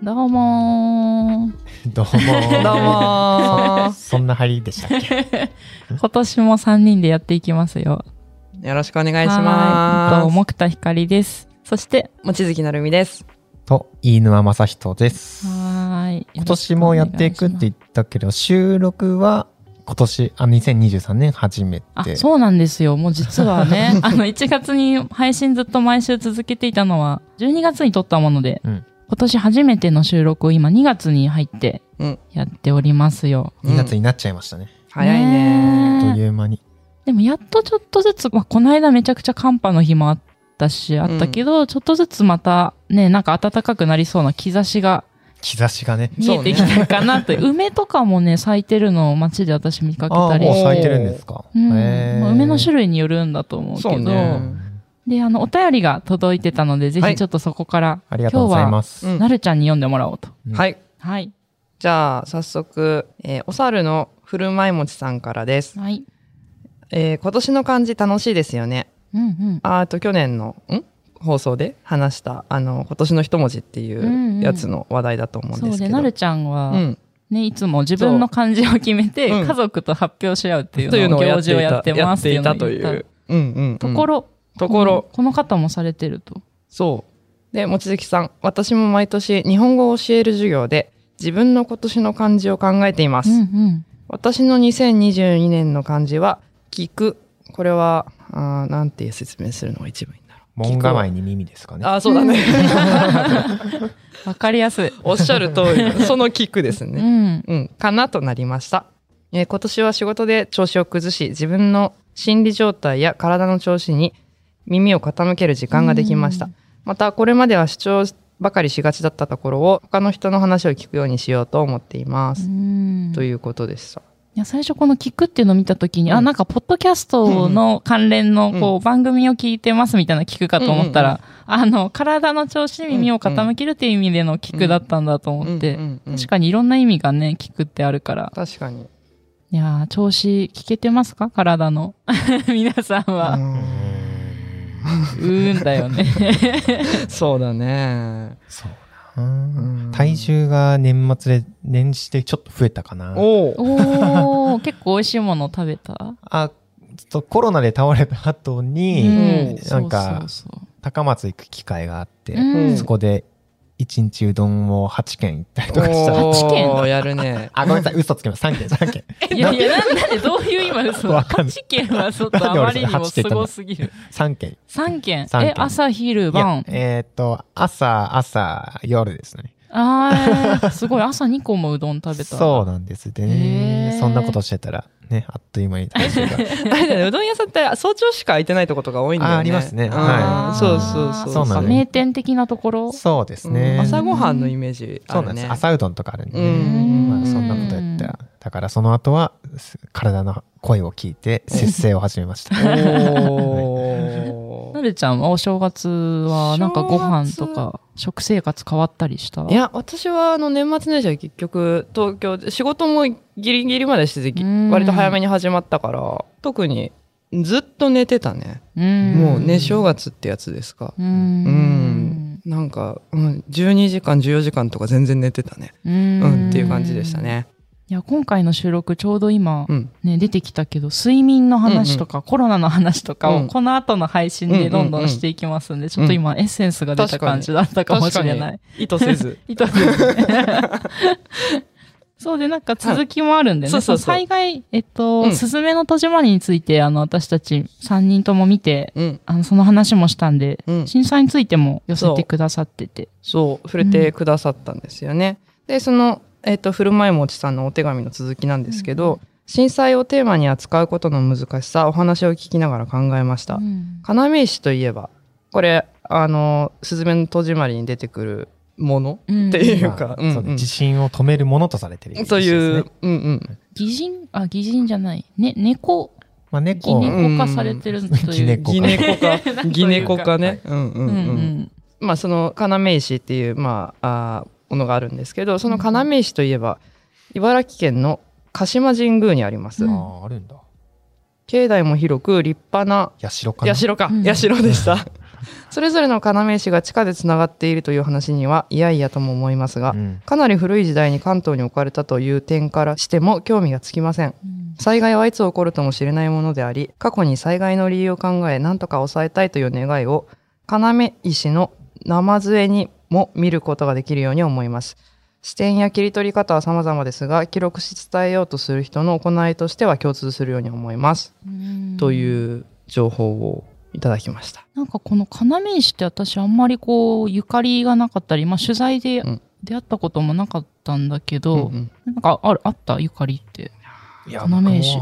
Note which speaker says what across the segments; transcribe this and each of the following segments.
Speaker 1: どうもー。
Speaker 2: どうも
Speaker 3: どうも
Speaker 2: そそんな入りでしたっけ？
Speaker 1: 今年も3人でやっていきますよ。
Speaker 3: ーよろしくお願いし
Speaker 1: はーい
Speaker 3: ま
Speaker 1: と木田ひかりです。そして、
Speaker 3: す。望月なるみです。
Speaker 2: と、飯沼正人です。
Speaker 1: はーい。
Speaker 2: 今年もやっていくって言ったけど、収録は今年、あ、2023年初め
Speaker 1: あ、
Speaker 2: て。
Speaker 1: そうなんですよ。もう実はね、あの、1月に配信ずっと毎週続けていたのは、12月に撮ったもので、
Speaker 2: うん
Speaker 1: 今年初めての収録を今2月に入って
Speaker 3: うん。
Speaker 1: やっておりますよ。
Speaker 2: 2月になっちゃいましたね。
Speaker 3: 早い
Speaker 1: ね
Speaker 2: あっという間に。
Speaker 1: でもやっとちょっとずつ、まあ、この間めちゃくちゃ寒波の日もあったし、あったけど、ちょっとずつまたね、なんか暖かくなりそうな兆しが
Speaker 2: 兆しがね。
Speaker 1: 見えてきたかなと。梅とかもね、咲いてるのを街で私見かけ
Speaker 2: ああ、
Speaker 1: たり
Speaker 2: もう咲いてるんですか。
Speaker 1: うん
Speaker 2: へー
Speaker 1: まあ梅の種類によるんだと思うけど、
Speaker 3: そうね。
Speaker 1: で、あの、お便りが届いてたので、ぜ
Speaker 3: はい
Speaker 1: ひちょっとそこから、
Speaker 2: ありがとうございます。
Speaker 3: うん
Speaker 1: なるちゃんに読んでもらおうと。
Speaker 2: うん
Speaker 3: はい。
Speaker 1: はい。
Speaker 3: じゃあ、早速、えーお猿のふるまいもちさんからです。
Speaker 1: はい。
Speaker 3: えー今年の漢字楽しいですよね。
Speaker 1: うんうん。
Speaker 3: ああと去年の、ん？放送で話した、あの、今年の一文字ってい
Speaker 1: んうん
Speaker 3: うやつの話題だと思うん
Speaker 1: そうで、
Speaker 3: ですけど。
Speaker 1: なるちゃんは、
Speaker 3: うん。
Speaker 1: ね、いつも自分の漢字を決めて、
Speaker 3: うん
Speaker 1: 家族と発表し合うっていう
Speaker 3: の
Speaker 1: のを行事を
Speaker 3: をやって
Speaker 1: ますっていうの
Speaker 3: や
Speaker 1: を言った
Speaker 3: という。うんうん、うん。
Speaker 1: ところ、
Speaker 3: ところ、
Speaker 1: この方もされてると。
Speaker 3: そう。で、望月さん、私も毎年日本語を教える授業で自分の今年の漢字を考えています。
Speaker 1: うんうん。
Speaker 3: 私の2022年の漢字は、聞く。これは、あーなんて説明するのが一番いいんだろ
Speaker 2: 門構えに耳ですかね。
Speaker 3: あー、そうだね。
Speaker 1: わかりやすい。
Speaker 3: おっしゃる通り、その聞くです
Speaker 1: う
Speaker 3: ね。
Speaker 1: ん。
Speaker 3: うん、かなとなりました。えー今年は仕事で調子を崩し、自分の心理状態や体の調子に耳を傾ける時間ができました。また、これまでは主張ばかりしがちだったところを、他の人の話を聞くようにしようと思っています。
Speaker 1: うん
Speaker 3: ということでした。
Speaker 1: いや、最初この聞くっていうのを見たときに、あ、
Speaker 3: うん
Speaker 1: なんか、ポッドキャストの関連の、こう、
Speaker 3: う
Speaker 1: 番組を聞いてますみたいな聞くかと思ったら、あの、体の調子に耳を傾けるっていう意味での聞くだったんだと思って、
Speaker 3: うんうんうん
Speaker 1: 確かにいろんな意味がね、聞くってあるから。
Speaker 3: 確かに。
Speaker 1: いやー、調子聞けてますか？体の。皆さんは。うーんだよね。
Speaker 3: そうだね。
Speaker 2: そうだな
Speaker 3: うん
Speaker 2: 体重が年末で、年始でちょっと増えたかな。
Speaker 3: おお。
Speaker 1: 結構美味しいもの食べた？
Speaker 2: あ、ちょっとコロナで倒れた後に、
Speaker 1: うん
Speaker 2: なんか高松行く機会があって、
Speaker 1: うん
Speaker 2: そこで一日うどんを8軒行ったりとかしたら、
Speaker 3: お
Speaker 1: 8件
Speaker 3: ーやるね。
Speaker 2: あ、ごめんなさい、嘘つきます。3軒、3軒。
Speaker 1: いやいや、なんで？どういう今嘘？
Speaker 2: わかんない
Speaker 1: 8件はちょっとあまりにもすごすぎる。
Speaker 2: 3軒。
Speaker 1: 3件。
Speaker 2: 三件
Speaker 1: え、朝、昼、晩？
Speaker 2: えっ、と、朝、朝、夜ですね。
Speaker 1: あー、すごい。朝2個もうどん食べた。
Speaker 2: そうなんです。で
Speaker 1: へ
Speaker 2: ね
Speaker 1: ー、
Speaker 2: そんなことしてたら、ね、あっという間に体重が。
Speaker 3: あれだね、うどん屋さんって早朝しか開いてないとことが多いんだよね。
Speaker 2: あありますね
Speaker 3: うん
Speaker 2: はい
Speaker 3: そうそうそう。
Speaker 2: そう
Speaker 1: 名店的なところ？
Speaker 2: そうですね。
Speaker 3: うん朝ごはんのイメージあるね。
Speaker 2: そうなんです。朝うどんとかあるんでね。
Speaker 3: うん
Speaker 2: まあ、そんなことやって。だからその後は、す体の声を聞いて、節制を始めました。
Speaker 1: なるちゃんはお正月はなんかご飯と
Speaker 3: 正
Speaker 1: か食生活変わったりした？
Speaker 3: いや、私はあの年末年始は結局東京で仕事もギリギリまでしてて
Speaker 1: うん
Speaker 3: 割と早めに始まったから、特にずっと寝てたね。
Speaker 1: うん
Speaker 3: もう寝正月ってやつですか。
Speaker 1: う
Speaker 3: うん
Speaker 1: ん。
Speaker 3: なんか、うん、12時間、14時間とか全然寝てたね。
Speaker 1: う
Speaker 3: うんん、っていう感じでした。ね。
Speaker 1: いや、今回の収録ちょうど今
Speaker 3: うん。
Speaker 1: ね、出てきたけど、睡眠の話とか、コロナの話とかを、
Speaker 3: うん
Speaker 1: この後の配信でどんどんしていきますんで、ちょっと今、エッセンスが出た感じだったかもしれない。
Speaker 3: 意図せず。
Speaker 1: 意図せずねそうで、なんか続きもあるんでね。
Speaker 3: そうそうそう
Speaker 1: 災害、えっと、
Speaker 3: うん
Speaker 1: すずめの戸締まりについて、あの、私たち3人とも見て、
Speaker 3: うん。
Speaker 1: あの、その話もしたんで、
Speaker 3: うん
Speaker 1: 震災についても寄せてくださってて。
Speaker 3: そう、触れてくださったんですよね。で、その、えっ、と、古前もちさんのお手紙の続きなんですけど、震災をテーマに扱うことの難しさ、お話を聞きながら考えました。
Speaker 1: うん
Speaker 3: 要石といえば、これ、あの、すずめの戸締まりに出てくるもの？
Speaker 1: うん
Speaker 3: っていう
Speaker 2: まあ、
Speaker 3: かうん
Speaker 2: そうね地震を止めるものとされてる
Speaker 3: という
Speaker 2: 石ですね、
Speaker 3: うんうん。
Speaker 1: 擬人？あ、擬人じゃない。ね、猫、
Speaker 2: まあ、
Speaker 1: 擬
Speaker 2: 猫、
Speaker 1: 猫化されてるという。
Speaker 3: ギネコか
Speaker 1: なん というか。
Speaker 3: ギネコかね。うんう
Speaker 1: うんん
Speaker 3: うん。
Speaker 1: うん。
Speaker 3: まあその要石っていう、まあ、あーものがあるんですけど、その要石といえば、茨城県の鹿島神宮にあります。
Speaker 1: うん
Speaker 2: ああ、あるんだ。
Speaker 3: 境内も広く立派な
Speaker 2: 社かな。
Speaker 3: 社か、
Speaker 1: うん
Speaker 3: 社でした。それぞれの要石が地下でつながっているという話にはいやいやとも思いますが、
Speaker 2: うん
Speaker 3: かなり古い時代に関東に置かれたという点からしても興味がつきません。災害はいつ起こるともしれないものであり、過去に災害の理由を考え、何とか抑えたいという願いを、要石の生杖にも見ることができるように思います。視点や切り取り方は様々ですが、記録し伝えようとする人の行いとしては共通するように思います。という情報をいただきました。
Speaker 1: なんかこの要石って私あんまりこう、ゆかりがなかったり、まあ取材で
Speaker 3: うん
Speaker 1: 出会ったこともなかったんだけど、
Speaker 3: うんうん
Speaker 1: なんかある、あった？ゆかりって。
Speaker 2: いや、
Speaker 1: 要石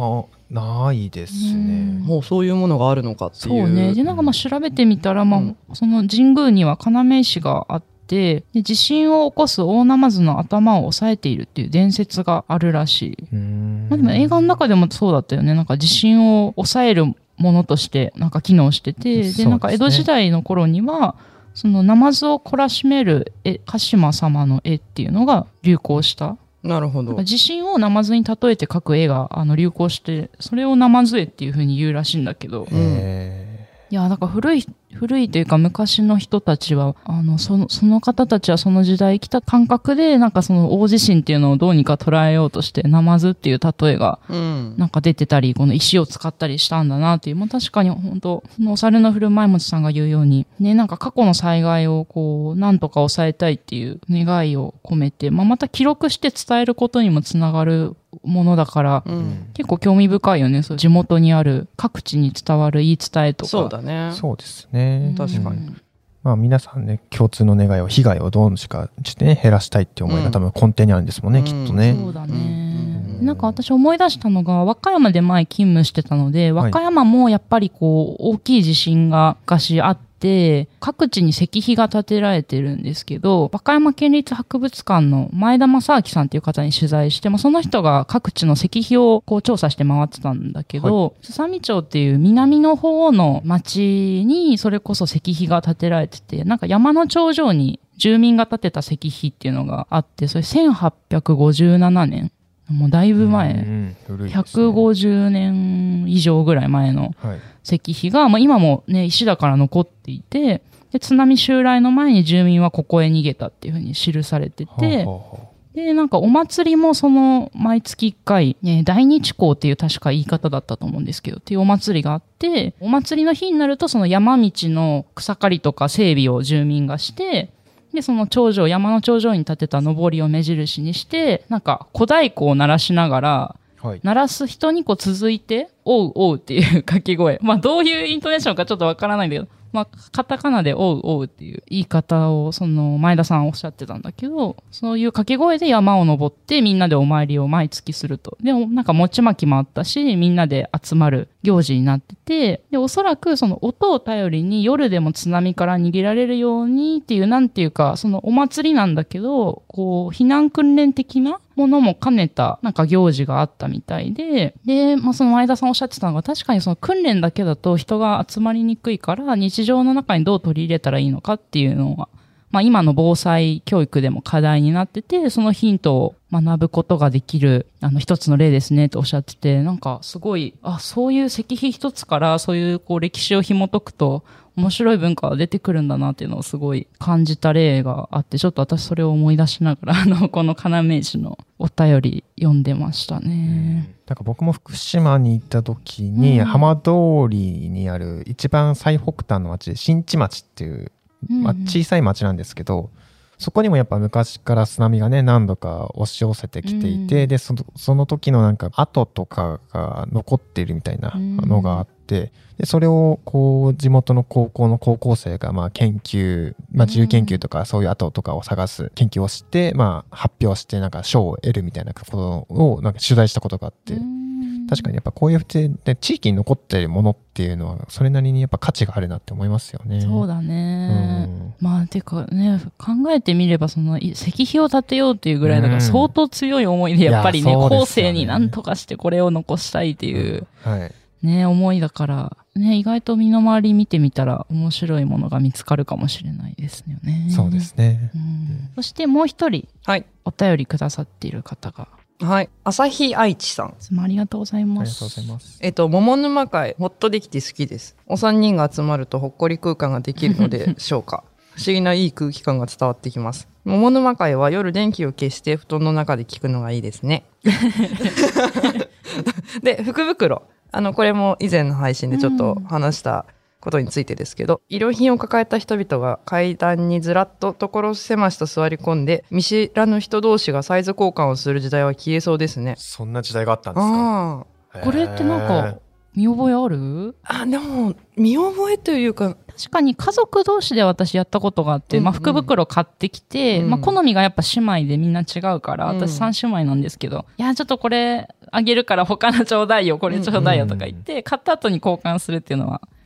Speaker 2: ないですね。
Speaker 3: もうそういうものがあるのかっていう。
Speaker 1: そうね。で、なんかまあ調べてみたら、まあ、
Speaker 3: うん
Speaker 1: その神宮には要石があって、で地震を起こす大ナマズの頭を押さえているっていう伝説があるらしい。まあでも映画の中でもそうだったよね。なんか地震を抑えるものとしてなんか機能してて、で、
Speaker 2: ね
Speaker 1: なんか江戸時代の頃には、そのナマズを懲らしめる絵、鹿島様の絵っていうのが流行した。
Speaker 3: なるほど
Speaker 1: なんか。地震をナマズに例えて描く絵があの流行して、それをナマズ絵っていう風に言うらしいんだけど。
Speaker 2: へ
Speaker 1: いや、だから古い、古いというか昔の人たちは、あの、その、その方たちはその時代来た感覚で、なんかその大地震っていうのをどうにか捉えようとして、ナマズっていう例えが、
Speaker 3: うん。
Speaker 1: なんか出てたり、この石を使ったりしたんだなっていう、まあ確かに本当そのお猿の振る舞い持ちさんが言うように、ね、なんか過去の災害をこう、なんとか抑えたいっていう願いを込めて、まあまた記録して伝えることにもつながるものだから、
Speaker 3: う。
Speaker 2: んん
Speaker 1: 結構興味深いよね。そう地元にある各地に伝わる言い伝えとか。
Speaker 3: そうだね。
Speaker 2: そうですね。
Speaker 3: 確かに
Speaker 1: うん
Speaker 2: まあ皆さんね、共通の願いを、被害をどうしかしてね、減らしたいっていう思いが多分根底にあるんですもんね、
Speaker 3: うん
Speaker 2: きっとね。
Speaker 1: そうだね、
Speaker 2: うん
Speaker 1: なんか私思い出したのが、和歌山で前勤務してたので、和歌山もやっぱりこう、大きい地震が昔あって、各地に石碑が建てられてるんですけど、和歌山県立博物館の前田正明さんっていう方に取材して、まあ、その人が各地の石碑をこう調査して回ってたんだけど、すさみ町っていう南の方の町にそれこそ石碑が建てられてて、なんか山の頂上に住民が建てた石碑っていうのがあって、それ1857年。もうだいぶ前。
Speaker 2: うん古いですね
Speaker 1: 150年以上ぐらい前の
Speaker 2: はい。
Speaker 1: 石碑が、まあ、今もね、石だから残っていて、で、津波襲来の前に住民はここへ逃げたっていうふうに記されてて、
Speaker 2: はあはあは
Speaker 1: で、なんかお祭りもその毎月1回、ね、大日光っていう確か言い方だったと思うんですけど、っていうお祭りがあって、お祭りの日になるとその山道の草刈りとか整備を住民がして、で、その頂上、山の頂上に立てた上りを目印にして、なんか小太鼓を鳴らしながら、
Speaker 2: あはい。
Speaker 1: 鳴らす人にこう続いて、おうおうっていう掛け声。まあどういうイントネーションかちょっとわからないんだけど、まあカタカナでおうおうっていう言い方をその前田さんおっしゃってたんだけど、そういう掛け声で山を登ってみんなでお参りを毎月すると。でもなんか餅巻きもあったし、みんなで集まる行事になってて、で、おそらくその音を頼りに夜でも津波から逃げられるようにっていう、なんていうか、そのお祭りなんだけど、こう、避難訓練的なものも兼ねた、なんか行事があったみたいで、で、まあその前田さんおっしゃってたのが、確かにその訓練だけだと人が集まりにくいから、日常の中にどう取り入れたらいいのかっていうのは、まあ今の防災教育でも課題になってて、そのヒントを学ぶことができる、あの一つの例ですねとおっしゃってて、なんかすごい、あ、そういう石碑一つからそういうこう歴史を紐解くと、面白い文化が出てくるんだなっていうのをすごい感じた例があって、ちょっと私それを思い出しながら、あの、この要石のお便り読んでましたね。
Speaker 2: なんか僕も福島に行った時に、
Speaker 1: うん。
Speaker 2: 浜通りにある一番最北端の町で新地町っていう、まあ、
Speaker 1: うんうん。
Speaker 2: 小さい町なんですけど、そこにもやっぱ昔から津波がね何度か押し寄せてきていて、
Speaker 1: うん
Speaker 2: でそのその時のなんか跡とかが残っているみたいな
Speaker 1: うん
Speaker 2: のがあって、でそれをこう地元の高校の高校生がまあ研究、まあ、自由研究とかそういう跡とかを探す研究をして、まあ、発表してなんか賞を得るみたいなことをなんか取材したことがあって、
Speaker 1: うん。
Speaker 2: 確かにやっぱこういうって、ね、地域に残ってるものっていうのはそれなりにやっぱ価値があるなって思いますよね。
Speaker 1: そうだ
Speaker 2: う
Speaker 1: ね。
Speaker 2: ん。
Speaker 1: まあ、てかね、考えてみれば、その、い石碑を建てようっていうぐらいだから、
Speaker 2: うん。
Speaker 1: 相当強い思いで、やっぱりね、
Speaker 2: うですよね。
Speaker 1: 後世になんとかしてこれを残したいっていう、
Speaker 2: はい。
Speaker 1: ね、思いだから、ね、意外と身の回り見てみたら、面白いものが見つかるかもしれないですよね。
Speaker 2: そうですね。
Speaker 1: うんそしてもう一人、
Speaker 3: はい。
Speaker 1: お便りくださっている方が、
Speaker 3: はい。朝日愛知さん。
Speaker 1: いつもありがとうござい
Speaker 2: ありが
Speaker 1: ます。
Speaker 2: とうございます。
Speaker 3: えっと、桃沼会、ほっとできて好きです。お三人が集まるとほっこり空間ができるので しょうか。不思議ないい空気感が伝わってきます。桃沼会は夜電気を消して布団の中で聞くのがいいですね。で、福袋。あの、これも以前の配信でちょっと話したことについてですけど、衣料品を抱えた人々が階段にずらっと所狭しと座り込んで、見知らぬ人同士がサイズ交換をする時代は消えそうですね。
Speaker 2: そんな時代があったんですか？
Speaker 1: これってなんか、見覚えある？
Speaker 3: あ、でも、見覚えというか、
Speaker 1: 確かに家族同士で私やったことがあって、
Speaker 3: うんうん。
Speaker 1: まあ福袋買ってきて、
Speaker 3: うん。
Speaker 1: まあ好みがやっぱ姉妹でみんな違うから、
Speaker 3: うん。
Speaker 1: 私三姉妹なんですけど、いや、ちょっとこれあげるから他のちょうだいよ、これちょうだいよとか言って、買った後に交換するっていうのは
Speaker 2: うん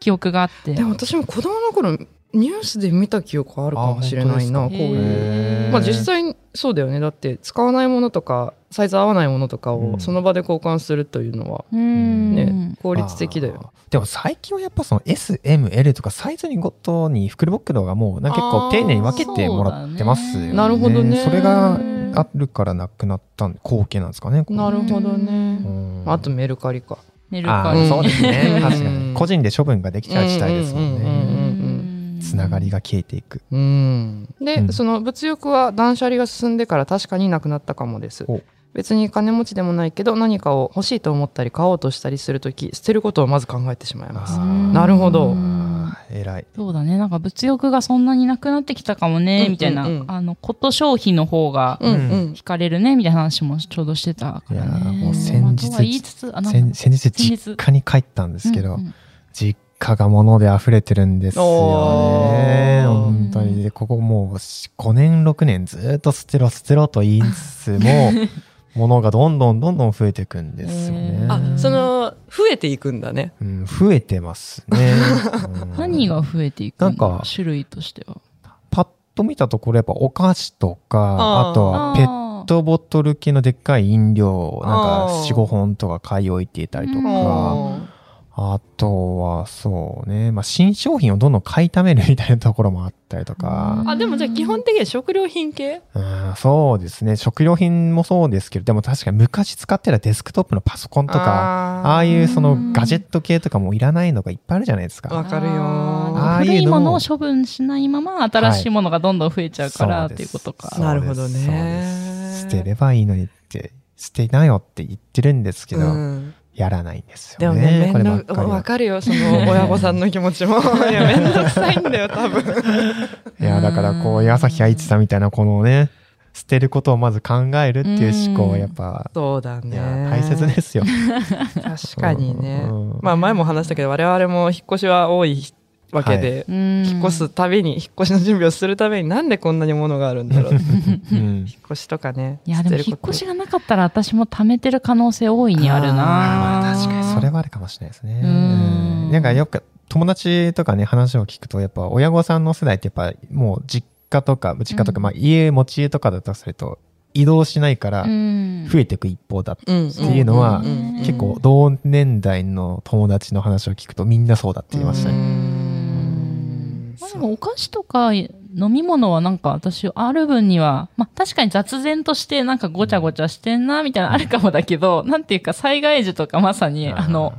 Speaker 1: 記憶があって。
Speaker 3: でも私も子供の頃ニュースで見た記憶あるかもしれないな
Speaker 2: あ
Speaker 3: こういう。まあ実際そうだよね。だって使わないものとかサイズ合わないものとか
Speaker 2: うん。
Speaker 3: をその場で交換するというのは
Speaker 1: うーん。
Speaker 3: ね、効率的だよ。
Speaker 2: でも最近はやっぱその S、M、L とかサイズにごとに袋袋がもうなんか結構丁寧に分けてもらってますよね。
Speaker 1: ね
Speaker 3: なるほどね。
Speaker 2: それがあるからなくなったん光景なんですかね。
Speaker 3: なるほど
Speaker 1: う
Speaker 3: ね。
Speaker 2: うん。
Speaker 3: あとメルカリか
Speaker 1: メルカリ。
Speaker 2: あーそうですね。
Speaker 3: うん。
Speaker 2: 確かに。個人で処分ができちゃう時代ですもんね。
Speaker 1: うん
Speaker 2: つながりが消えていく。
Speaker 3: うん。で、
Speaker 2: うん。
Speaker 3: その物欲は断捨離が進んでから確かになくなったかもです。
Speaker 2: お
Speaker 3: 別に金持ちでもないけど何かを欲しいと思ったり買おうとしたりするとき捨てることをまず考えてしまいます。なるほど
Speaker 2: 偉い。
Speaker 1: そうだね。なんか物欲がそんなになくなってきたかもね、
Speaker 3: うん
Speaker 1: みたいな。
Speaker 3: うんうん
Speaker 1: あの、こと消費の方が
Speaker 3: うんうん
Speaker 1: 惹かれるね、みたいな話もちょうどしてたから
Speaker 2: いやもう先日
Speaker 1: まあ
Speaker 2: 先先日実家に帰ったんですけど、
Speaker 1: うんうん
Speaker 2: 実家が物で溢れてるんですよね。本当に。で、ここもう5年、6年ずっと捨てろ、捨てろと言いつつも、物がどんどんどんどん増えていくんですよね。
Speaker 3: あその増えていくんだね。
Speaker 2: うん、増えてますね。うん。
Speaker 1: 何が増えていくの
Speaker 2: なんか
Speaker 1: 種類としては。
Speaker 2: パッと見たところやっぱお菓子とか、
Speaker 3: あ
Speaker 2: とはペッ
Speaker 1: あー
Speaker 2: トボトル系のでっかい飲料、なんか
Speaker 3: あー。
Speaker 2: 4、5本とか買い置いていたりと
Speaker 1: うん。
Speaker 2: か、あとはそうね、まあ新商品をどんどん買い溜めるみたいなところもあったりとか、
Speaker 3: あでもじゃあ基本的には食料品系？
Speaker 2: うん、そうですね。食料品もそうですけど、でも確かに昔使ってたデスクトップのパソコンとか、ああ
Speaker 3: あ
Speaker 2: いうそのガジェット系とかもいらないのがいっぱいあるじゃないですか。
Speaker 3: わかるよ。
Speaker 2: ああいうの。
Speaker 1: 古いものを処分しないまま新しいものがどんどん増えちゃうから、
Speaker 2: はい
Speaker 1: っていうことか。
Speaker 3: なるほどね。
Speaker 2: 捨てればいいのにって、捨てなよって言ってるんですけど、
Speaker 3: うん
Speaker 2: やらないんです
Speaker 3: でも
Speaker 2: よね。
Speaker 3: ね
Speaker 2: これ
Speaker 3: 面倒
Speaker 2: ばっかりは。
Speaker 3: わかるよその親御さんの気持ちも。いや面倒くさいんだよ多分。
Speaker 2: いや、だからこう、矢崎愛知さんみたいなこのね、捨てることをまず考えるっていう思考はやっぱ、
Speaker 3: そうだね。
Speaker 2: 大切ですよ。
Speaker 3: 確かにね。
Speaker 2: うん。
Speaker 3: まあ前も話したけど我々も引っ越しは多いわけで、
Speaker 1: 引
Speaker 3: 引っ越すたびに引っ越しの準備をするためになんでこんなに物があるんだろう。引っ越しとかね
Speaker 1: いや、でも引っ越しがなかったら私も貯めてる可能性大いにあるな。
Speaker 2: まあ確かにそれはあるかもしれないですね。
Speaker 1: うん。
Speaker 2: うん。なんかよく友達とかね話を聞くとやっぱ親御さんの世代ってやっぱもう実家とか実家とか、
Speaker 1: うん。
Speaker 2: まあ家持ち家とかだとすると移動しないから
Speaker 1: うん。
Speaker 2: 増えていく一方だっていうのは結構同年代の友達の話を聞くとみんなそうだって言いました
Speaker 3: う
Speaker 2: ね。
Speaker 3: ん
Speaker 1: まあ、でもお菓子とか飲み物はなんか私ある分には、まあ確かに雑然としてなんかごちゃごちゃしてんなみたいなのあるかもだけど、なんていうか災害時とかまさにあの、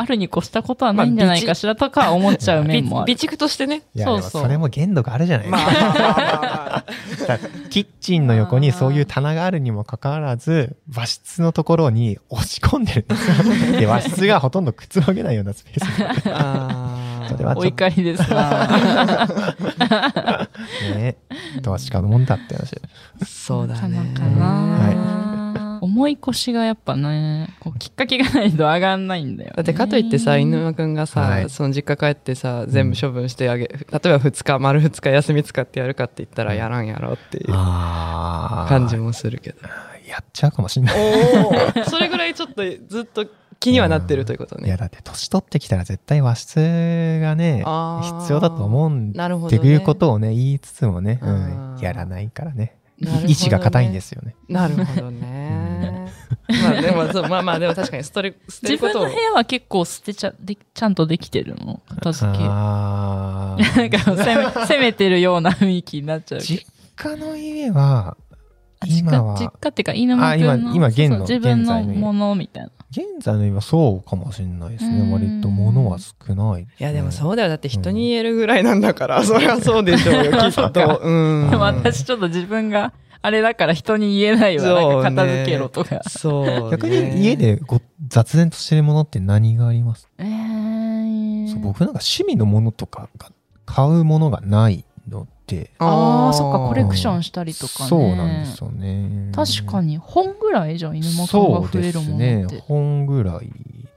Speaker 1: あるに越したことはないんじゃないかしらとか思っちゃう面もある。
Speaker 3: 備蓄としてね。
Speaker 2: いや
Speaker 1: そう。そう
Speaker 2: それも限度があるじゃないですか。キッチンの横にそういう棚があるにもかかわらず、和室のところに押し込んでるんですよ。で、和室がほとんどくつろげないようなスペース で
Speaker 3: あー
Speaker 2: それは
Speaker 1: お怒りですな。
Speaker 2: ね。投資家のもんだって話で。
Speaker 3: そうだね
Speaker 1: なかなかな。重い腰がやっぱね、こうきっかけがないと上がんないんだよ、ね。
Speaker 3: だってかといってさ、犬間くんがさ、
Speaker 2: はい
Speaker 3: その実家帰ってさ、全部処分してあげ、例えば2日、丸2日休み使ってやるかって言ったらやらんやろっていう感じもするけど。
Speaker 2: やっちゃうかもしんない。
Speaker 3: それぐらいちょっとずっと気にはなってるということね。
Speaker 2: いや、だって年取ってきたら絶対和室がね、必要だと思うん
Speaker 3: なるほど、
Speaker 2: って
Speaker 3: ね。
Speaker 2: いうことをね、言いつつもね、う
Speaker 3: あ
Speaker 2: ん、
Speaker 3: ー
Speaker 2: やらないからね。意志が硬いんですよね。
Speaker 3: なるほどね。まあでもそう、まあまあでも確かに捨てる、捨て
Speaker 1: 自分の部。屋は結構捨てちゃ、でちゃんとできてるの？片付け。
Speaker 2: あ
Speaker 1: なん
Speaker 2: ー
Speaker 1: か攻め、攻めてるような雰囲気になっちゃう。
Speaker 2: 実家の家は、今は
Speaker 1: 家、実家っていうか、犬間くんの
Speaker 2: あ今今現の
Speaker 1: 自分の
Speaker 2: 現在の家
Speaker 1: ものみたいな。
Speaker 2: 現在の家はそうかもしれないですね。
Speaker 1: うん
Speaker 2: 割と物は少ない、
Speaker 3: いやでも
Speaker 2: う。
Speaker 3: そうだよ。だって人に言えるぐらいなんだから、そりゃそうでしょうよ、きっと。うん。
Speaker 1: でも私ちょっと自分があれだから人に言えないわ。
Speaker 3: そうね
Speaker 1: なんか片付けろとか。
Speaker 3: そう、ね。
Speaker 2: 逆に家でご雑然としてるものって何があります、
Speaker 1: えー、
Speaker 2: そう僕なんか趣味のものとかが買うものがないので、
Speaker 1: ああ、そっか、コレクショ
Speaker 2: ン
Speaker 1: ンしたりとかね。
Speaker 2: そうなんですよね。
Speaker 1: 確かに、本ぐらいじゃん、犬間くん
Speaker 2: そう
Speaker 1: が増えるもの
Speaker 2: ですね。本ぐらい。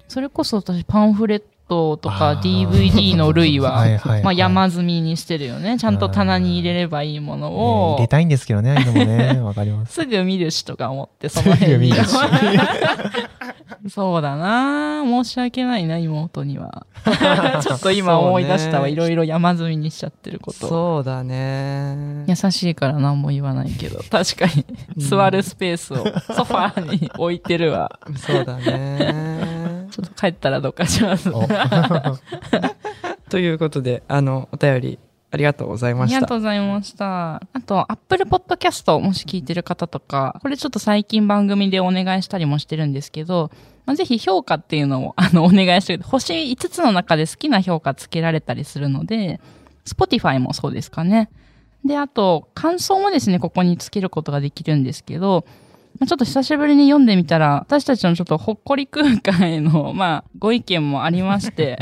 Speaker 1: それこそ私、パンフレットとか DVD の類は、まあ山積みにしてるよね。ちゃんと棚に入れればいいもの
Speaker 2: ね
Speaker 1: を
Speaker 2: 入れ、たいんですけどね、ああいうのもね、わかります。
Speaker 1: すぐ見るしとか思って、その辺に
Speaker 2: すぐ見るし。
Speaker 1: そうだな申し訳ないな、妹には。ちょっと今思い出したわ。いろいろ山積みにしちゃってること。
Speaker 3: そうだね。
Speaker 1: 優しいから何も言わないけど、確かに座るスペースをソファーに置いてるわ。
Speaker 3: そうだね。
Speaker 1: ちょっと帰ったらどうかします。
Speaker 2: お
Speaker 3: ということで、あの、お便りありがとうござい
Speaker 1: あ
Speaker 3: ました。
Speaker 1: りがとうございました。あと、Apple Podcast もし聞いてる方とか、これちょっと最近番組でお願いしたりもしてるんですけど、まあ、ぜひ評価っていうのを、あの、お願いしてる。星5つの中で好きな評価つけられたりするので、Spotify もそうですかね。で、あと、感想もですね、ここにつけることができるんですけど、ちょっと久しぶりに読んでみたら、私たちのちょっとほっこり空間への、まあ、ご意見もありまして、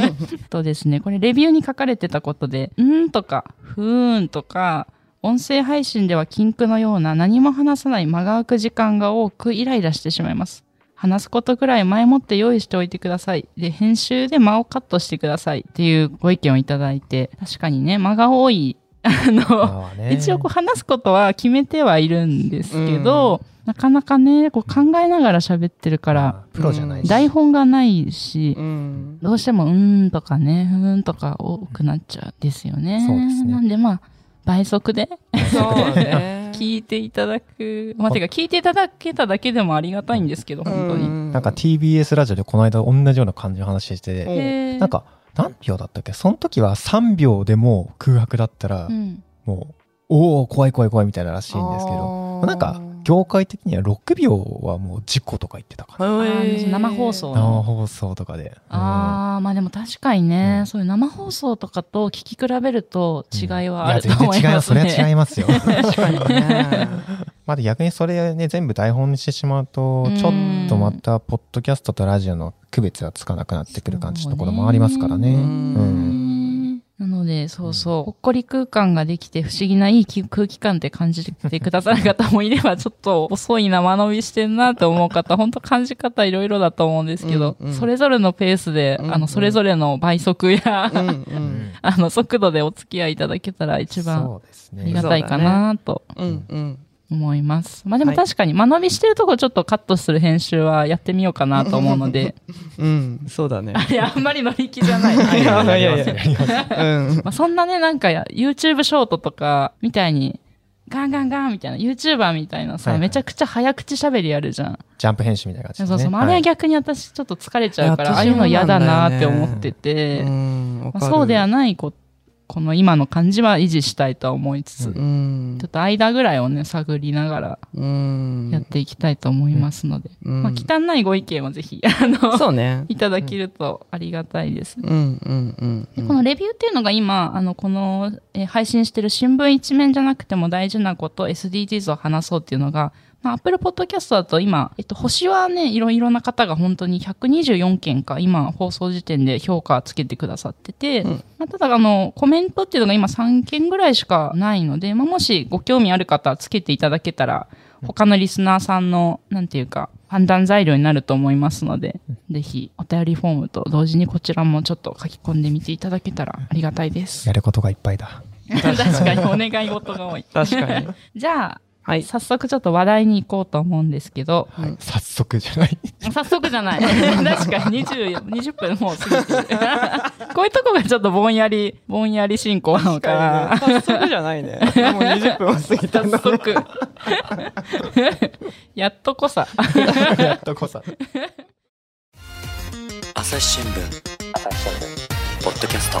Speaker 1: とですね、これレビューに書かれてたことで、んーとか、ふーんとか、音声配信では禁句のような何も話さない間が空く時間が多くイライラしてしまいます。話すことくらい前もって用意しておいてください。で、編集で間をカットしてくださいっていうご意見をいただいて、確かにね、間が多い。あの、
Speaker 2: まあね
Speaker 1: 一応こう話すことは決めてはいるんですけど、なかなかね、こう考えながら喋ってるから、
Speaker 2: まあプロじゃないし。
Speaker 1: 台本がないし、
Speaker 3: うん。
Speaker 1: どうしてもうーんとかね、ふーんとか多くなっちゃうんですよね。
Speaker 2: そうですね
Speaker 1: なんでまあ、倍速で
Speaker 3: そうね。
Speaker 1: 聞いていただく。まあ、てか聞いていただけただけでもありがたいんですけど、本当に。
Speaker 3: うん
Speaker 2: なんか TBS ラジオでこの間同じような感じの話してなんか何秒だったっけ？その時は3秒でも空白だったら、
Speaker 1: うん。
Speaker 2: もう、おお怖い怖い怖いみたいならしいんですけど、なんか、業界的には6秒はもう事故とか言ってたかな。
Speaker 1: あー生放送
Speaker 2: 生
Speaker 1: の。
Speaker 2: 放送とかで。
Speaker 1: ああ、まあでも確かにね、
Speaker 2: うん
Speaker 1: そういう生放送とかと聞き比べると違いはあると
Speaker 2: いや
Speaker 1: 思いますね。
Speaker 2: 全然違います。それは違いますよ。
Speaker 3: 確かにね。
Speaker 2: まだ逆にそれね、全部台本にしてしまうと
Speaker 1: う、ん
Speaker 2: ちょっとまた、ポッドキャストとラジオの区別がつかなくなってくる感じのところもありますからね。
Speaker 3: そうね
Speaker 2: うん。
Speaker 1: なので、そうそう、ほっこり空間ができて不思議ないい空気感って感じてくださる方もいれば、ちょっと遅いな、間延びしてんなって思う方、本当感じ方いろいろだと思うんですけど、
Speaker 3: うんうん
Speaker 1: それぞれのペースで、
Speaker 3: うんうん
Speaker 1: あの、それぞれの倍速や、
Speaker 3: うんう。
Speaker 2: うんん
Speaker 1: あの、速度でお付き合いいただけたら一番
Speaker 2: そうです
Speaker 1: ありが
Speaker 2: ね。
Speaker 1: たいかなと
Speaker 3: うんうん。
Speaker 1: 思います。まあでも
Speaker 3: はい
Speaker 1: 確かに間延びしてるとこちょっとカットする編集はやってみようかなと思うので、
Speaker 3: うん、そうだね。
Speaker 1: いや、あんまり乗り気じゃない。
Speaker 3: いやいやいや
Speaker 2: ま
Speaker 1: あ、そんなね、なんかや YouTube ショートとかみたいに、ガンガンガンみたいな、YouTuber みたいなさ、
Speaker 2: はいはい
Speaker 1: めちゃくちゃ早口喋りやるじゃん。
Speaker 2: ジャンプ編集みたいな感じね。
Speaker 1: そうそう、まああれは逆に私ちょっと疲れちゃうから、
Speaker 3: いや
Speaker 1: ああいうの嫌だなって思ってて、
Speaker 3: うんわかる
Speaker 1: まあそうではないこ、この今の感じは維持したいとは思いつつ、
Speaker 2: う
Speaker 3: うん
Speaker 1: ちょっと間ぐらいをね、探りながら
Speaker 3: うん
Speaker 1: やっていきたいと思いますので、
Speaker 3: うん
Speaker 1: まあ、汚いご意見はぜひ、あの、
Speaker 3: そうね。
Speaker 1: いただけるとありがたいです。
Speaker 3: うんうんうんうん。
Speaker 1: このレビューっていうのが今、あの、この、えー配信してる新聞一面じゃなくても大事なこと、SDGs を話そうっていうのが、まあ、Apple Podcast だと今、えっと、星はね、いろいろな方が本当に124件か、今、放送時点で評価つけてくださってて、
Speaker 3: うん
Speaker 1: まあ、ただ、あの、コメントっていうのが今3件ぐらいしかないので、まあ、もしご興味ある方、つけていただけたら、他のリスナーさんの、なんていうか、判断材料になると思いますので、ぜひお便りフォームと同時にこちらもちょっと書き込んでみていただけたらありがたいです。
Speaker 2: やることがいっぱいだ。
Speaker 1: 確かにお願い事が多い。
Speaker 3: 確かに。
Speaker 1: じゃあ、
Speaker 3: はい。
Speaker 1: 早速ちょっと話題に行こうと思うんですけど、
Speaker 2: はい。早速じゃない。
Speaker 1: 早速じゃない。確かに20、20分もう過ぎてる。こういうとこがちょっとぼんやり、ぼんやり進行なのかな。
Speaker 3: 早速じゃないね。もう20分は過ぎたんだ。
Speaker 1: 早速。やっとこさ。
Speaker 2: やっとこさ。
Speaker 4: 朝日新聞ポッドキャスト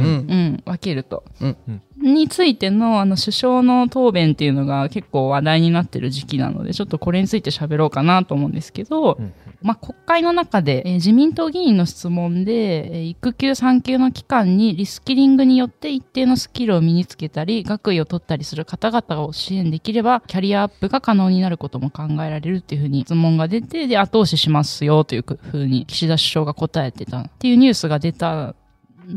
Speaker 3: うん。
Speaker 1: 分けると。
Speaker 3: うん。
Speaker 1: についての、あの、首相の答弁っていうのが結構話題になってる時期なので、ちょっとこれについて喋ろうかなと思うん。ですけど、まあ、国会の中で、えー自民党議員の質問で、えー育休産休の期間にリスキリングによって一定のスキルを身につけたり、学位を取ったりする方々を支援できれば、キャリアアップが可能になることも考えられるっていうふうに質問が出て、で、後押ししますよというふうに岸田首相が答えてたっていうニュースが出た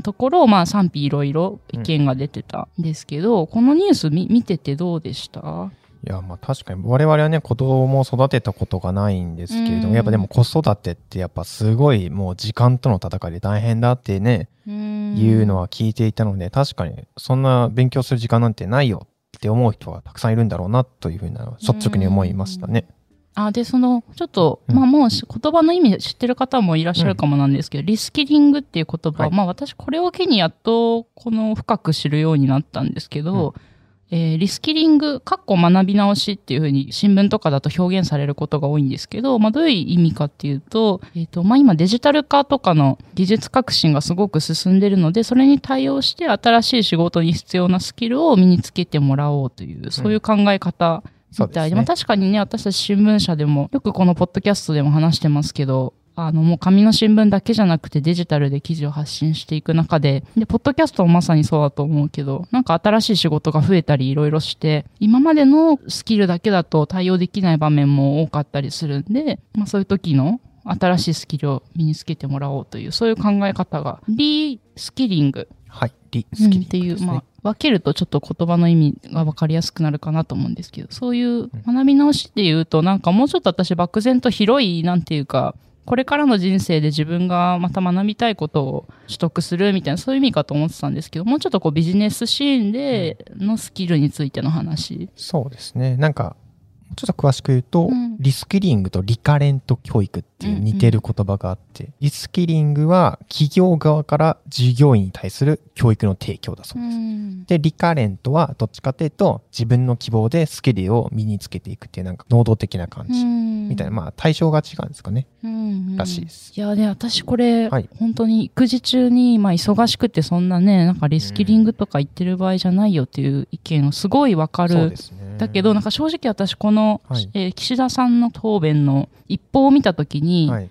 Speaker 1: ところ、まあ賛否いろいろ意見が出てたんですけど、このニュースみ見ててどうでした？
Speaker 2: いや、まあ確かに我々はね、子供を育てたことがないんですけれど
Speaker 1: うん。
Speaker 2: も、やっぱでも子育てってやっぱすごいもう時間との戦いで大変だってね、いうのは聞いていたので、確かにそんな勉強する時間なんてないよって思う人がたくさんいるんだろうなというふうな率直に思いましたね。
Speaker 1: あ、で、その、ちょっと、
Speaker 2: うん。
Speaker 1: まあもうし言葉の意味知ってる方もいらっしゃるかもなんですけど、リスキリングっていう言葉、
Speaker 2: はい。
Speaker 1: まあ私これを機にやっと、この深く知るようになったんですけど、えーリスキリング、かっこ学び直しっていうふうに新聞とかだと表現されることが多いんですけど、まあどういう意味かっていうと、えっ、と、まあ今デジタル化とかの技術革新がすごく進んでるので、それに対応して新しい仕事に必要なスキルを身につけてもらおうという、そういう考え方みたいで、
Speaker 2: そうですね。
Speaker 1: まあ確かにね、私たち新聞社でも、よくこのポッドキャストでも話してますけど、あの、もう紙の新聞だけじゃなくてデジタルで記事を発信していく中で、で、ポッドキャストもまさにそうだと思うけど、なんか新しい仕事が増えたりいろいろして、今までのスキルだけだと対応できない場面も多かったりするんで、まあそういう時の新しいスキルを身につけてもらおうという、そういう考え方が、リスキリング。
Speaker 2: はい。リ
Speaker 1: うん
Speaker 2: スキリング
Speaker 1: っていう、まあ、分けるとちょっと言葉の意味が分かりやすくなるかなと思うんですけど、そういう学び直しっていうと、なんかもうちょっと私漠然と広い、なんていうか、これからの人生で自分がまた学びたいことを取得するみたいな、そういう意味かと思ってたんですけど、もうちょっとこうビジネスシーンでのスキルについての話。
Speaker 2: そうですね。なんか、ちょっと詳しく言うと、
Speaker 1: うん
Speaker 2: リスキリングとリカレント教育っていう似てる言葉があって、リスキリングは企業側から従業員に対する教育の提供だそうです。
Speaker 1: ん。
Speaker 2: で、リカレントはどっちかというと、自分の希望でスキルを身につけていくっていうなんか能動的な感じ。みたいな、まあ対象が違うんですかね。
Speaker 1: うん
Speaker 2: らしいです。
Speaker 1: いやね、私これ、
Speaker 2: はい
Speaker 1: 本当に育児中に、まあ忙しくてそんなね、なんかリスキリングとか言ってる場合じゃないよっていう意見をすごいわかる
Speaker 2: そうで。すね。
Speaker 1: だけど、なんか正直私この、
Speaker 2: はい
Speaker 1: えー岸田さんの答弁の一報を見たときに、
Speaker 2: はい。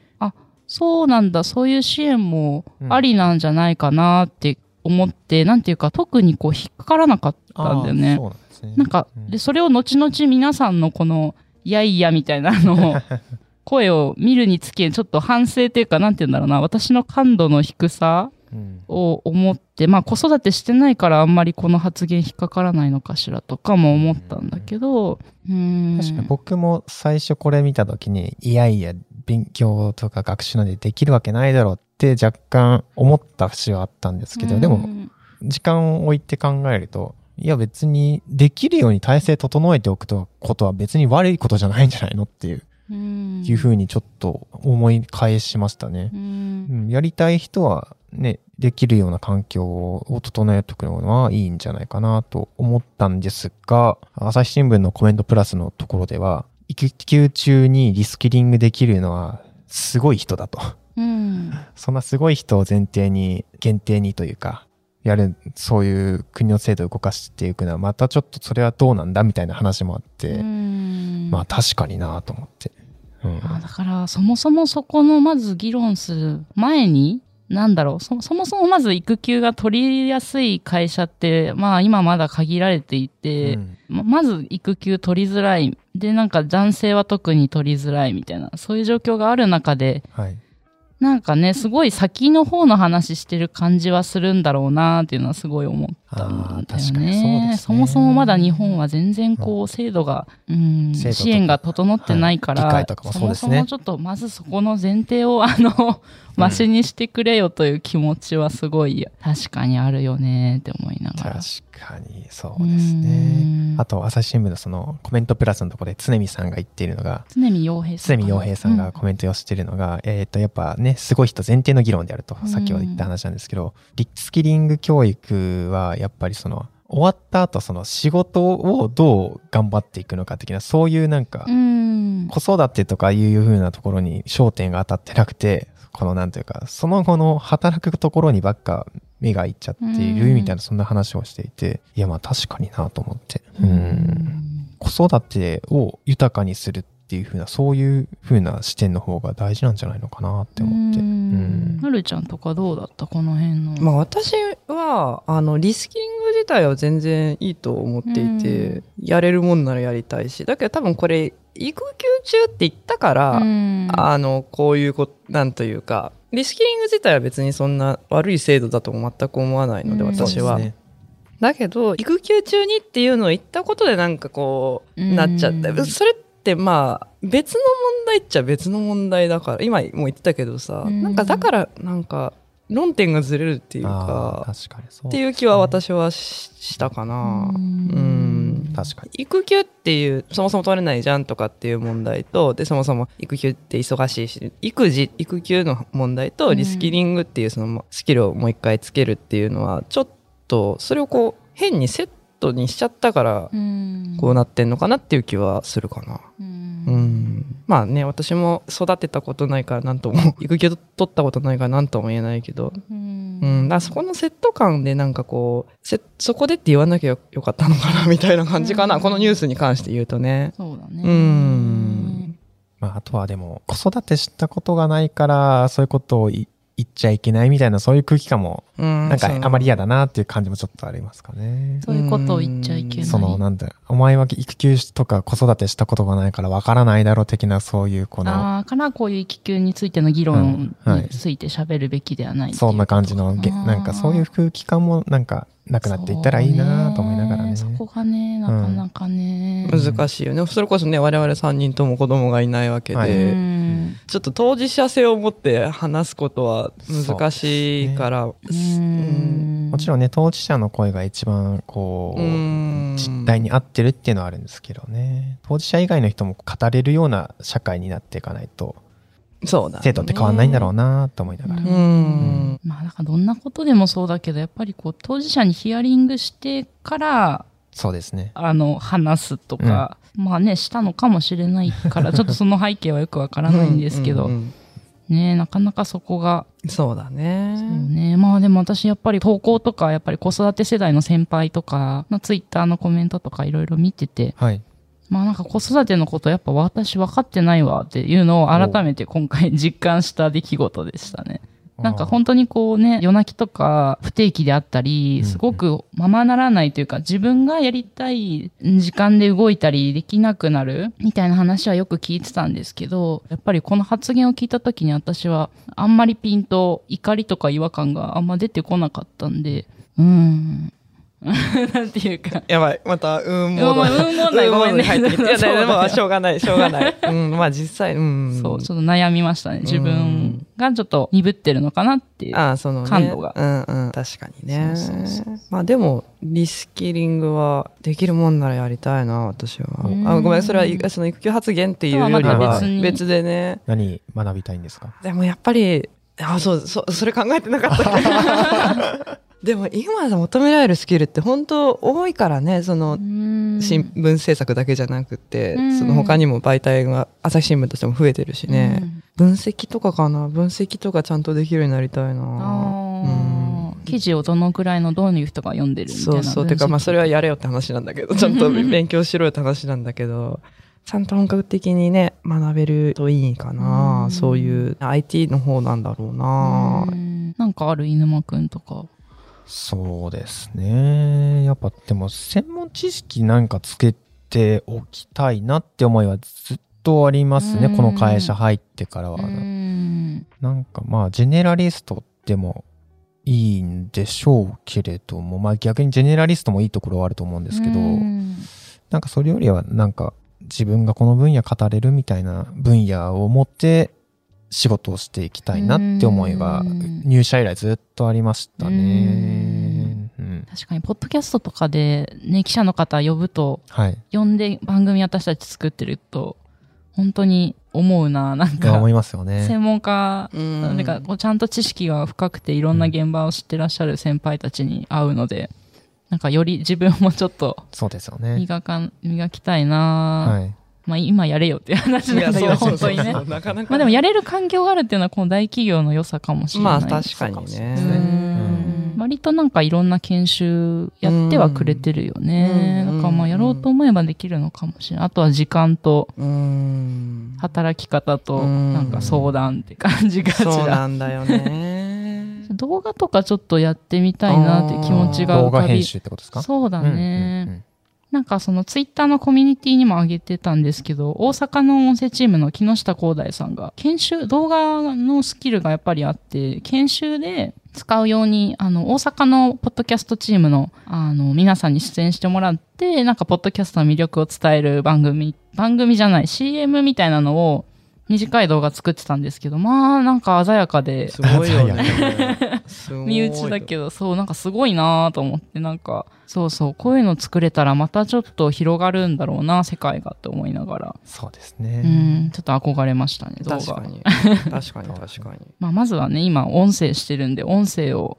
Speaker 1: そうなんだ、そういう支援も
Speaker 2: うん
Speaker 1: ありなんじゃないかなって思って、なんていうか特にこう引っかからなかったんだよね。
Speaker 2: そうなんですね。
Speaker 1: なんか、
Speaker 2: うん
Speaker 1: で、それを後々皆さんのこの、いやいやみたいなのを、声を見るにつけ、ちょっと反省っていうか、なんて言うんだろうな、私の感度の低さ
Speaker 2: うん
Speaker 1: を思って、まあ子育てしてないからあんまりこの発言引っかからないのかしらとかも思ったんだけど、うーん。
Speaker 2: 確かに僕も最初これ見たときに、いやいや、勉強とか学習なんてできるわけないだろうって若干思った節はあったんですけど、でも、
Speaker 1: うん
Speaker 2: 時間を置いて考えると、いや別にできるように体制整えておくとことは別に悪いことじゃないんじゃないのっていう、
Speaker 1: うん。
Speaker 2: いうふうにちょっと思い返しましたね。
Speaker 1: う。ん。
Speaker 2: うん、やりたい人はね、できるような環境を整えておくのはいいんじゃないかなと思ったんですが、朝日新聞のコメントプラスのところでは、育休中にリスキリングできるのはすごい人だと。
Speaker 1: うん
Speaker 2: そんなすごい人を前提に、限定にというか、やる、そういう国の制度を動かしていくのは、またちょっとそれはどうなんだみたいな話もあって、
Speaker 1: うん
Speaker 2: まあ確かになと思って。うん
Speaker 1: あだから、そもそもそこのまず議論する前に、なんだろうそ、そもそもまず育休が取りやすい会社って、まあ今まだ限られていて、
Speaker 2: うん
Speaker 1: ままず育休取りづらい。で、なんか男性は特に取りづらいみたいな、そういう状況がある中で、
Speaker 2: はい。
Speaker 1: なんかね、すごい先の方の話してる感じはするんだろうなっていうのはすごい思ったんだよ
Speaker 2: あー確かにそう
Speaker 1: ね。
Speaker 2: ですね
Speaker 1: そもそもまだ日本は全然こう制度が、うん、
Speaker 2: 制度とか
Speaker 1: 支援が整ってないから、
Speaker 2: はいもそね
Speaker 1: もそもちょっとまずそこの前提をあの、マシにしてくれよという気持ちはすごい確かにあるよねって思いながら。
Speaker 2: 確かにそうですね。
Speaker 1: うん
Speaker 2: あと、朝日新聞のそのコメントプラスのところで常見さんが言っているのが、
Speaker 1: 常見洋平さん。
Speaker 2: 常見洋平さんがコメントをしているのが、えっ、と、やっぱね、すごい人前提の議論であると、
Speaker 1: うん
Speaker 2: 先ほど言った話なんですけど、リスキリング教育は、やっぱりその、終わった後、その仕事をどう頑張っていくのか的な、そういうなんか、
Speaker 1: うん。
Speaker 2: 子育てとかいう風なところに焦点が当たってなくて、このなんというか、その後の働くところにばっか目がいっちゃっているみたいな、そんな話をしていて、いやまあ確かになと思って。うん。子育てを豊かにするっていう風な、そういう風な視点の方が大事なんじゃないのかなって思って。
Speaker 1: う
Speaker 2: うんん。
Speaker 1: はるちゃんとかどうだった？この辺の。
Speaker 3: まあ私は、あの、リスキリング自体は全然いいと思っていて、
Speaker 1: うん
Speaker 3: やれるもんならやりたいし、だけど多分これ、育休中って言ったから、
Speaker 1: うん
Speaker 3: あの、こういうこ、なんというか、リスキリング自体は別にそんな悪い制度だとも全く思わないので、
Speaker 1: うん
Speaker 3: 私は。だけど、育休中にっていうのを言ったことでなんかこう、
Speaker 1: うん
Speaker 3: なっちゃった。それってまあ、別の問題っちゃ別の問題だから、今も言ってたけどさ、
Speaker 1: うん
Speaker 3: なんかだから、なんか、論点がずれるっていうか、
Speaker 2: 確かにそう。
Speaker 3: っていう気は私はししたかな。
Speaker 1: う
Speaker 3: うんん。
Speaker 2: 確かに。
Speaker 3: 育休っていう、そもそも取れないじゃんとかっていう問題と、で、そもそも育休って忙しいし、育児、育休の問題と、
Speaker 1: うん
Speaker 3: リスキリングっていうそのスキルをもう一回つけるっていうのは、ちょっと、それをこう、変にセットにしちゃったから、
Speaker 1: うん
Speaker 3: こうなってんのかなっていう気はするかな。
Speaker 1: うん
Speaker 3: うん。まあね、私も育てたことないからなんとも、育休取ったことないからなんとも言えないけど、
Speaker 1: うん
Speaker 3: うん、だからそこのセット感でなんかこう、せそこでって言わなきゃよよかったのかなみたいな感じかな、
Speaker 1: うん
Speaker 3: このニュースに関して言うとね。
Speaker 1: そうだね。
Speaker 3: うん。
Speaker 2: まあ、あとはでも、子育てしたことがないから、そういうことをい言っちゃいけないみたいな、そういう空気感も、
Speaker 3: うん
Speaker 2: なんかあまり嫌だなっていう感じもちょっとありますかね。
Speaker 1: そういうことを言っちゃいけない。
Speaker 2: その、なんだお前は育休とか子育てしたことがないからわからないだろう的な、そういうこの、
Speaker 1: ああ、からこういう育休についての議論
Speaker 2: うんはい
Speaker 1: について喋るべきではないっていう
Speaker 2: そんな感じの、なんかそういう空気感もなんかなくなっていったらいいなと思いながらね。
Speaker 1: そこがね、なかなかね。
Speaker 3: 難しいよね。それこそね、我々3人とも子供がいないわけで、
Speaker 2: はいう
Speaker 1: うん
Speaker 3: ちょっと当事者性を持って話すことは難しいから、
Speaker 1: うん
Speaker 2: もちろんね、当事者の声が一番こう、
Speaker 3: うん
Speaker 2: 実態に合ってるっていうのはあるんですけどね。当事者以外の人も語れるような社会になっていかないと、
Speaker 3: そうだ、ね。
Speaker 2: 制度って変わんないんだろうなと思いながら。
Speaker 3: うん。
Speaker 1: まあ、なんかどんなことでもそうだけど、やっぱりこう、当事者にヒアリングしてから、
Speaker 2: そうですね。
Speaker 1: あの、話すとか、まあね、したのかもしれないから、ちょっとその背景はよくわからないんですけど、
Speaker 3: うんうん
Speaker 1: ね、なかなかそこが、
Speaker 3: うんそうだね。
Speaker 1: そうね。まあでも私やっぱり投稿とか、やっぱり子育て世代の先輩とかのツイッターのコメントとかいろいろ見てて、
Speaker 2: はい。
Speaker 1: まあなんか子育てのことやっぱ私分かってないわっていうのを改めて今回実感した出来事でしたね。なんか本当にこうね、夜泣きとか不定期であったり、
Speaker 2: うん
Speaker 1: すごくままならないというか、自分がやりたい時間で動いたりできなくなるみたいな話はよく聞いてたんですけど、やっぱりこの発言を聞いた時に私はあんまりピンと怒りとか違和感があんま出てこなかったんで、うーん。なんていうか、
Speaker 3: やばい。また、うん、
Speaker 1: いやまあうん問題ごめんね
Speaker 3: 入ってきて。いや、でも、しょうがない、しょうがない。うん、まあ実際、うん。
Speaker 1: そう、ちょっと悩みましたね。自分がちょっと鈍ってるのかなっていう。
Speaker 3: ああ、そのね。
Speaker 1: 感度が
Speaker 3: うんうん。確かにね。
Speaker 1: そうそうそう
Speaker 3: まあでも、リスキリングはできるもんならやりたいな、私は
Speaker 1: う。ん
Speaker 3: あごめん、それはいその育休発言っていうより
Speaker 1: とは別
Speaker 3: でね。
Speaker 2: 何学びたいんですか？
Speaker 3: でもやっぱり、あ、そう、そう、それ考えてなかった。でも今求められるスキルって本当多いからね、その、新聞制作だけじゃなくて、
Speaker 1: うん。
Speaker 3: その他にも媒体が朝日新聞としても増えてるしね、
Speaker 1: うん。
Speaker 3: 分析とかかな？分析とかちゃんとできるようになりたいな。
Speaker 1: 記事をどのくらいのどういう人が読んでるみたいな
Speaker 3: そうそう。てかまあそれは
Speaker 1: や
Speaker 3: やれよって話なんだけど ちゃんと勉強しろよって話なんだけどちゃんと本格的にね学べるといいかな、
Speaker 1: うん。
Speaker 3: そういう IT の方なんだろうな、
Speaker 1: うん。なんかある？犬間くんとか。
Speaker 2: そうですね。やっぱでも専門知識なんかつけておきたいなって思いはずっとありますね。
Speaker 1: うん
Speaker 2: この会社入ってからは。
Speaker 1: うん
Speaker 2: なんかまあジェネラリストでもいいんでしょうけれども、まあ逆にジェネラリストもいいところはあると思うんですけど、
Speaker 1: うん
Speaker 2: なんかそれよりはなんか自分がこの分野語れるみたいな分野を持って仕事をしていきたいなって思いが
Speaker 1: うん
Speaker 2: 入社以来ずっとありましたね。うん
Speaker 1: 確かに、ポッドキャストとかで、ね、記者の方呼ぶと、
Speaker 2: はい。
Speaker 1: 呼んで番組私たち作ってると、本当に思うな、なんか
Speaker 2: 思、いますよね。
Speaker 1: 専門家、
Speaker 3: うん
Speaker 1: なんかこうちゃんと知識が深くていろんな現場を知ってらっしゃる先輩たちに会うので、なんかより自分もちょっと
Speaker 2: そうですよね。
Speaker 1: 磨かん、磨きたいな、
Speaker 2: はい。
Speaker 1: まあ今やれよっていう話なんだけど、本当にね。
Speaker 3: なかなか
Speaker 1: まあでもやれる環境があるっていうのはこの大企業の良さかもしれない。
Speaker 3: まあ確かにね
Speaker 1: うん割となんかいろんな研修やってはくれてるよね。
Speaker 3: うん
Speaker 1: だからまあやろうと思えばできるのかもしれない。あとは時間と
Speaker 3: うん
Speaker 1: 働き方と
Speaker 3: うん
Speaker 1: なんか相談って感じがち
Speaker 3: そう
Speaker 1: ら。
Speaker 3: なんだよね
Speaker 1: 動画とかちょっとやってみたいなっていう気持ちが
Speaker 2: 動。画編集ってことですか？
Speaker 1: そうだ
Speaker 2: うん
Speaker 1: ね。なんかそのツイッターのコミュニティにも上げてたんですけど、大阪の音声チームの木下光大さんが、研修、動画のスキルがやっぱりあって、研修で使うように、あの、大阪のポッドキャストチームの、あの、皆さんに出演してもらって、なんかポッドキャストの魅力を伝える番組、番組じゃない、CM みたいなのを、短い動画作ってたんですけど、まあ、なんか鮮やかで、
Speaker 3: すごいよね。すごい
Speaker 1: 身内だけど、そう、なんかすごいなと思って、なんか、そうそう、こういうの作れたらまたちょっと広がるんだろうな、世界がって思いながら、
Speaker 2: そうです
Speaker 1: う
Speaker 2: ね。
Speaker 1: ん、ちょっと憧れましたね、動画。
Speaker 3: 確かに。確かに確かに。
Speaker 1: まあ、まずはね、今、音声してるんで、音声を、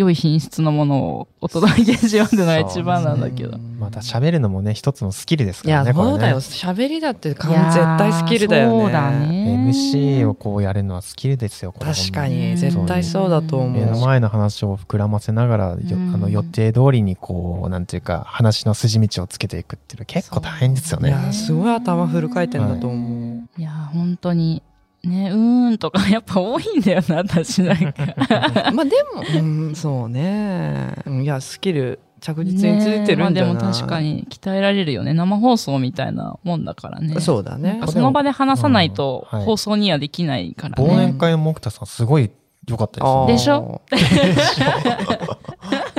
Speaker 1: 良い品質のものをお届けしようっていうのが一番なんだけど。
Speaker 2: また喋るのもね、一つのスキルです
Speaker 3: いや
Speaker 2: からね、これね。
Speaker 3: そうだよ喋りだって絶対スキルだよね
Speaker 1: そうだね。
Speaker 2: MC をこうやるのはスキルですよ、
Speaker 3: 確か
Speaker 2: 本
Speaker 3: に絶対そうだと思う
Speaker 2: 目の前の話を膨らませながら、あの予定通りにこう、なんていうか、話の筋道をつけていくっていうのは結構大変ですよね。
Speaker 3: いやすごい頭フル回転だと思う、
Speaker 1: いや、本当に、ね、うーんとか やっぱ多いんだよな、私なんか。
Speaker 3: まあでも、うん、そうねうんいやスキル着実についてるんじゃない、
Speaker 1: ねまあでも確かに鍛えられるよね。生放送みたいなもんだからね。
Speaker 3: そうだね
Speaker 1: その場で話さないと
Speaker 2: うんはい
Speaker 1: 放送にはできないから
Speaker 2: 忘
Speaker 1: ね。
Speaker 2: 年会の木田さん、すごい良かったですね。
Speaker 1: でしょ？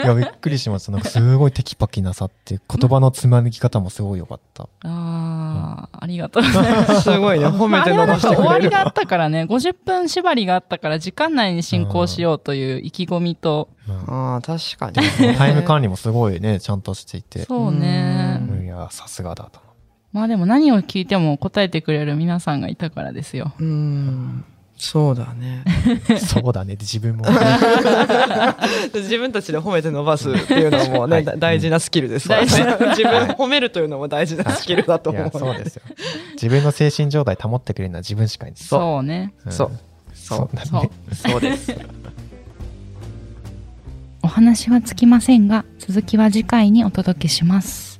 Speaker 2: いや、びっくりしました。なんかすごいテキパキなさって、言葉のつま抜き方もすごい良かった。
Speaker 1: ああ、ありがとうございます。
Speaker 3: すごいね褒めて伸ばしてくれる
Speaker 1: か終わりがあったからね、50分縛りがあったから時間内に進行しようという意気込みと、
Speaker 2: うん
Speaker 3: ああ確かに
Speaker 2: タイム管理もすごいね、ちゃんとしていて。
Speaker 1: そうね。
Speaker 3: うん
Speaker 2: いや、さすがだと。
Speaker 1: まあでも何を聞いても答えてくれる皆さんがいたからですよ。
Speaker 3: うんそうだね
Speaker 2: そうだね、自分も。
Speaker 3: 自分たちで褒めて伸ばすっていうのはもうね、
Speaker 2: はい
Speaker 3: だ大事なスキルですからね
Speaker 1: 大事
Speaker 3: 自分褒めるというのも大事なスキルだと
Speaker 2: いや、
Speaker 3: 思う
Speaker 2: そうですよ。自分の精神状態保ってくれるのは自分しかいない。
Speaker 1: そうね。
Speaker 2: ん
Speaker 3: そう
Speaker 2: そうだ
Speaker 1: そう
Speaker 2: ね。。
Speaker 3: そうです
Speaker 5: お話はつきませんが、続きは次回にお届けします。